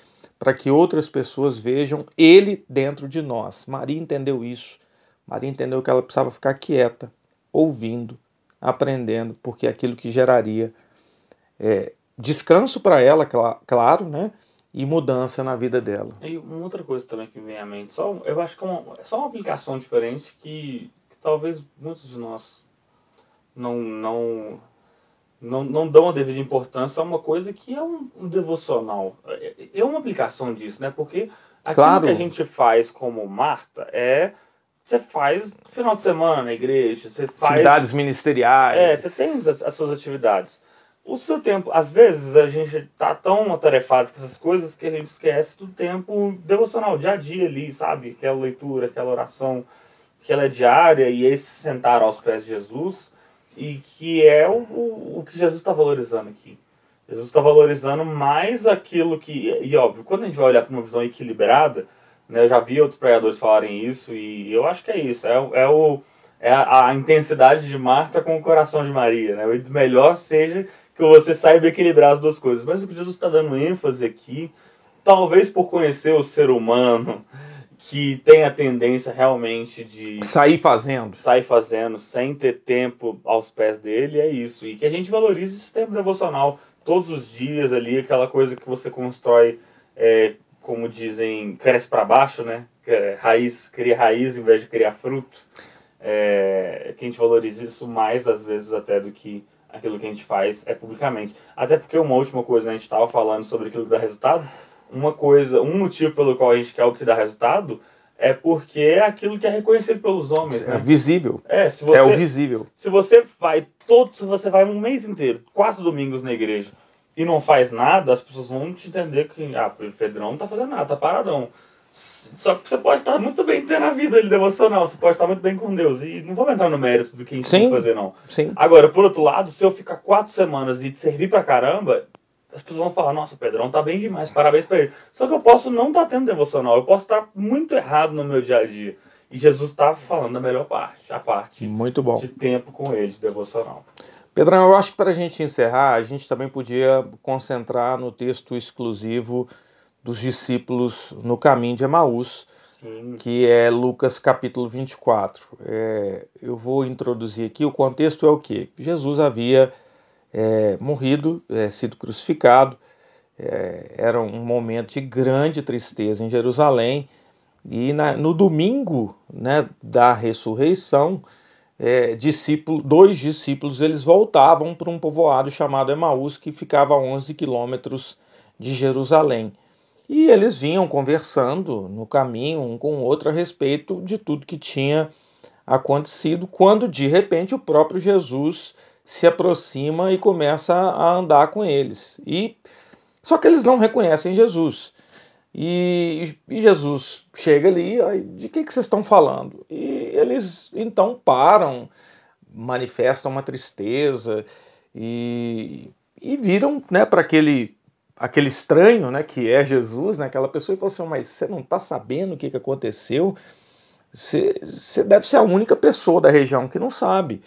para que outras pessoas vejam Ele dentro de nós. Maria entendeu isso. Maria entendeu que ela precisava ficar quieta, ouvindo, aprendendo, porque é aquilo que geraria é, descanso para ela, claro, né? E mudança na vida dela. E uma outra coisa também que vem à mente, só, eu acho que é, uma, é só uma aplicação diferente que, que talvez muitos de nós não, não não, não dão a devida importância a uma coisa que é um, um devocional. É, é uma aplicação disso, né? Porque aquilo claro. que a gente faz como Marta é você faz final de semana na igreja, você faz atividades ministeriais. É, você tem as, as, suas atividades. O seu tempo, às vezes a gente tá tão atarefado com essas coisas que a gente esquece do tempo devocional, dia a dia ali, sabe? Aquela leitura, aquela oração, que ela é diária e esse sentar aos pés de Jesus e que é o, o, que Jesus está valorizando aqui. Jesus está valorizando mais aquilo que. E óbvio, quando a gente vai olhar para uma visão equilibrada, né, eu já vi outros pregadores falarem isso, e eu acho que é isso. É, é, o, é a, a intensidade de Marta com o coração de Maria. Né? O melhor seja que você saiba equilibrar as duas coisas. Mas o que Jesus está dando ênfase aqui, talvez por conhecer o ser humano, que tem a tendência realmente de sair fazendo, sair fazendo sem ter tempo aos pés dele, é isso. E que a gente valorize esse tempo devocional todos os dias ali, aquela coisa que você constrói, é, como dizem, cresce para baixo, né? É, raiz, cria raiz em vez de criar fruto. É, que a gente valorize isso mais das vezes até do que aquilo que a gente faz é publicamente. Até porque uma última coisa, né, a gente estava falando sobre aquilo que dá resultado, uma coisa, um motivo pelo qual a gente quer o que dá resultado é porque é aquilo que é reconhecido pelos homens, É né? visível. É, se você, É o visível. se você vai todo, se você vai um mês inteiro, quatro domingos na igreja e não faz nada, as pessoas vão te entender que ah, o Pedrão não tá fazendo nada, tá paradão. Só que você pode estar muito bem tendo a vida ali devocional, você pode estar muito bem com Deus. E não vamos entrar no mérito do que a gente tem Sim. que fazer, não. Sim. Agora, por outro lado, se eu ficar quatro semanas e te servir pra caramba, as pessoas vão falar, nossa, Pedrão tá bem demais, parabéns pra ele. Só que eu posso não estar tendo devocional, eu posso estar muito errado no meu dia a dia. E Jesus tá falando da melhor parte, a parte Muito bom. de tempo com ele, de devocional. Pedrão, eu acho que para a gente encerrar, a gente também podia concentrar no texto exclusivo dos discípulos no caminho de Emaús, Sim. que é Lucas capítulo 24. É, eu vou introduzir aqui, o contexto é o que? Jesus havia é, morrido, é, sido crucificado, é, era um momento de grande tristeza em Jerusalém, e na- no domingo né, da ressurreição, é, discípulo, dois discípulos eles voltavam para um povoado chamado Emaús, que ficava a 11 quilômetros de Jerusalém. E eles vinham conversando no caminho um com o outro a respeito de tudo que tinha acontecido, quando de repente o próprio Jesus se aproxima e começa a andar com eles. E só que eles não reconhecem Jesus. E, e Jesus chega ali, "Ai, de que, que vocês estão falando? E eles então param, manifestam uma tristeza e, e viram né, para aquele, aquele estranho né, que é Jesus, né, aquela pessoa, e falam assim: Mas você não está sabendo o que, que aconteceu? Você, você deve ser a única pessoa da região que não sabe.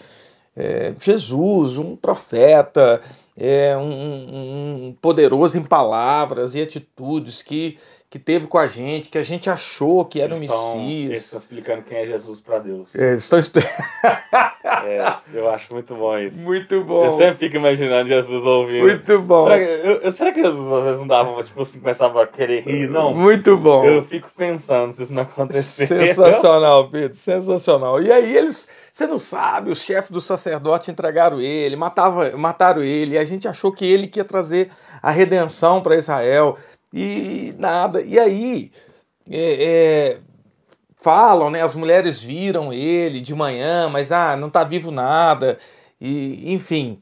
É, Jesus, um profeta, é, um, um- um poderoso em palavras e atitudes que, que teve com a gente, que a gente achou que era o Eles estão- Eles Messias. estão explicando quem é Jesus pra Deus. É, estão esper- É, eu acho muito bom isso. Muito bom. Eu sempre fico imaginando Jesus ouvindo. Muito bom. Será que, eu, eu- será que Jesus às vezes não dava, tipo assim, começava a querer rir? Não. Muito bom. Eu fico pensando se isso não acontecer. Sensacional, Pedro, sensacional. E aí eles, você não sabe, os chefes do sacerdote entregaram ele, matava, mataram ele, e a gente achou que ele que ia trazer a redenção para Israel, e nada. E aí é, é, falam, né? As mulheres viram ele de manhã, mas ah, não está vivo nada, e enfim.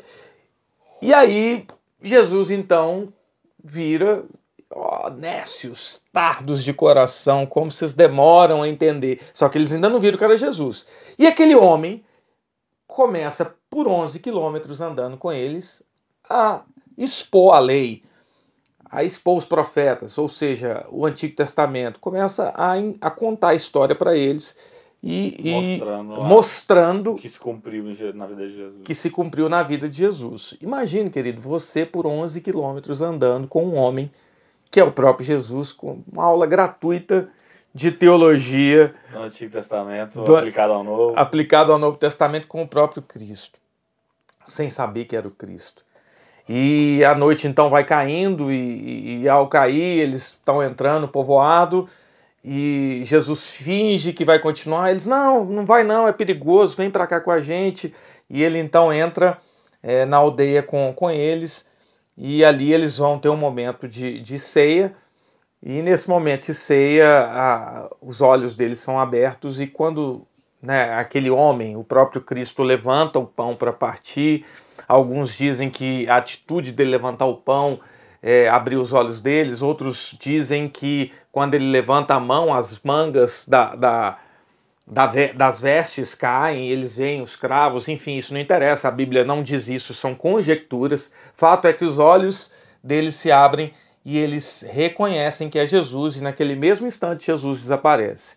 E aí Jesus então vira ó, nécios, tardos de coração, como vocês demoram a entender. Só que eles ainda não viram que era Jesus. E aquele homem começa por 11 quilômetros andando com eles a expor a lei, a expor os profetas, ou seja, o Antigo Testamento. Começa a, a contar a história para eles e, e Mostrando lá mostrando que se cumpriu na vida de Jesus. que se cumpriu na vida de Jesus. Imagine, querido, você por 11 quilômetros andando com um homem que é o próprio Jesus, com uma aula gratuita de teologia No Antigo Testamento, Do- aplicado ao Novo. aplicado ao Novo Testamento com o próprio Cristo, sem saber que era o Cristo. E a noite então vai caindo, e, e- ao cair eles estão entrando povoado, e Jesus finge que vai continuar. Eles, não, não vai não, é perigoso, vem para cá com a gente. E ele então entra eh, na aldeia com, com eles, e ali eles vão ter um momento de, de ceia. E nesse momento de ceia, a- os olhos deles são abertos, e quando né, aquele homem, o próprio Cristo, levanta o pão para partir. Alguns dizem que a atitude dele levantar o pão é, abriu os olhos deles, outros dizem que quando ele levanta a mão, as mangas da, da- da das vestes caem, eles veem os cravos, enfim, isso não interessa, a Bíblia não diz isso, são conjecturas. Fato é que os olhos deles se abrem e eles reconhecem que é Jesus, e naquele mesmo instante Jesus desaparece.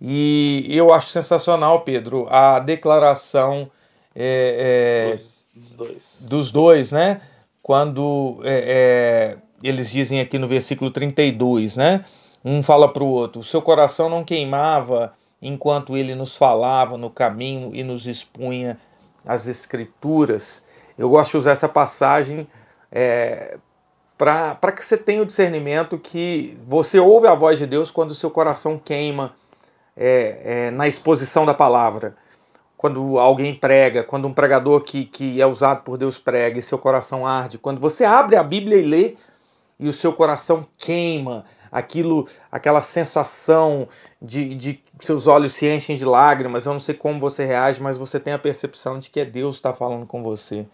E eu acho sensacional, Pedro, a declaração é, é, Dos, dois, né? Quando é, é, eles dizem aqui no versículo 32, né? Um fala para o outro: o seu coração não queimava enquanto ele nos falava no caminho e nos expunha as escrituras. Eu gosto de usar essa passagem é, para que você tenha o discernimento que você ouve a voz de Deus quando o seu coração queima é, é, na exposição da palavra quando alguém prega, quando um pregador que, que é usado por Deus prega e seu coração arde, quando você abre a Bíblia e lê e o seu coração queima, aquilo, aquela sensação de, de seus olhos se enchem de lágrimas. Eu não sei como você reage, mas você tem a percepção de que é Deus que está falando com você.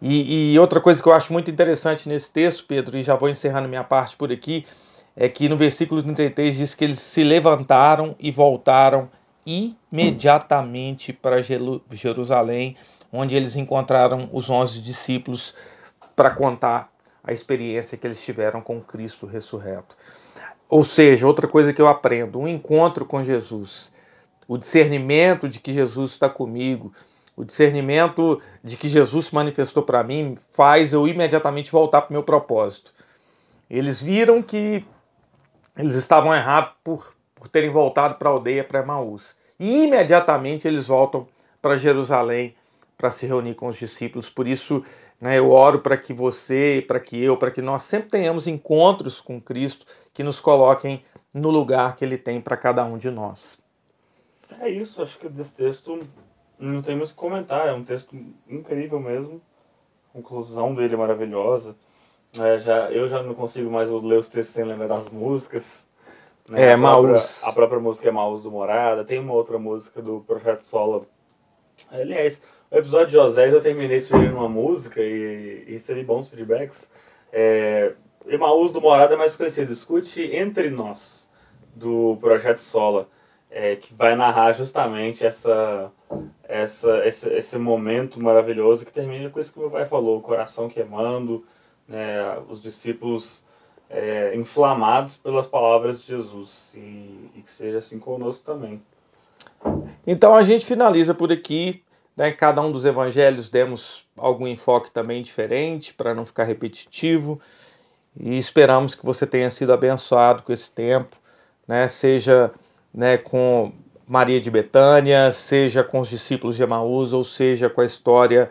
E, e, outra coisa que eu acho muito interessante nesse texto, Pedro, e já vou encerrando minha parte por aqui, é que no versículo 33 diz que eles se levantaram e voltaram imediatamente para Jerusalém, onde eles encontraram os onze discípulos para contar a experiência que eles tiveram com Cristo ressurreto. Ou seja, outra coisa que eu aprendo, um encontro com Jesus, o discernimento de que Jesus está comigo, o discernimento de que Jesus se manifestou para mim faz eu imediatamente voltar para o meu propósito. Eles viram que eles estavam errados por, por terem voltado para a aldeia para Emaús. E imediatamente eles voltam para Jerusalém para se reunir com os discípulos. Por isso, né, eu oro para que você, para que eu, para que nós sempre tenhamos encontros com Cristo que nos coloquem no lugar que Ele tem para cada um de nós. É isso, acho que desse texto não tem muito o que comentar, é um texto incrível mesmo. A conclusão dele é maravilhosa. É, já, eu já não consigo mais ler os textos sem lembrar das músicas. Né? É, a própria, A própria música é Maus do Morada. Tem uma outra música do Projeto Solo. Aliás, o episódio de José eu terminei sugerindo uma música e, e recebi bons feedbacks. É, Emaús do Morada é mais conhecido. Escute Entre Nós, do Projeto Sola, é, que vai narrar justamente essa, essa, esse, esse momento maravilhoso que termina com isso que meu pai falou: o coração queimando, né, os discípulos é, inflamados pelas palavras de Jesus. E, e que seja assim conosco também. Então a gente finaliza por aqui. Né, cada um dos evangelhos demos algum enfoque também diferente para não ficar repetitivo e esperamos que você tenha sido abençoado com esse tempo, né, seja né, com Maria de Betânia, seja com os discípulos de Emaús, ou seja com a história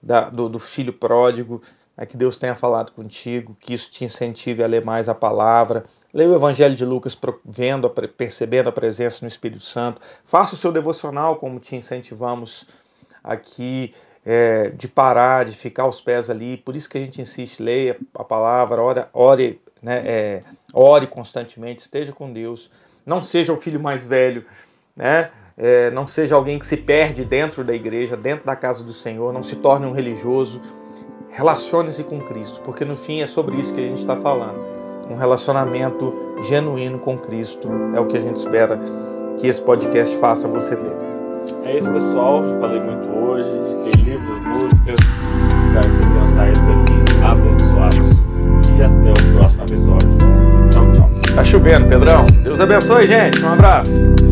da, do, do, filho pródigo, né, que Deus tenha falado contigo, que isso te incentive a ler mais a palavra. Leia o Evangelho de Lucas, vendo, percebendo a presença no Espírito Santo. Faça o seu devocional, como te incentivamos aqui é, de parar, de ficar aos pés ali. Por isso que a gente insiste, leia a palavra, ore, ore, né, é, ore constantemente, esteja com Deus. Não seja o filho mais velho, né? É, não seja alguém que se perde dentro da igreja, dentro da casa do Senhor, não se torne um religioso. Relacione-se com Cristo, porque no fim é sobre isso que a gente está falando. Um relacionamento genuíno com Cristo é o que a gente espera que esse podcast faça você ter. É isso, pessoal. Falei muito hoje. Tem livros, músicas. Espero que vocês tenham saído daqui abençoados. E até o próximo episódio. Tchau, tchau. Tá chovendo, Pedrão. Deus abençoe, gente. Um abraço.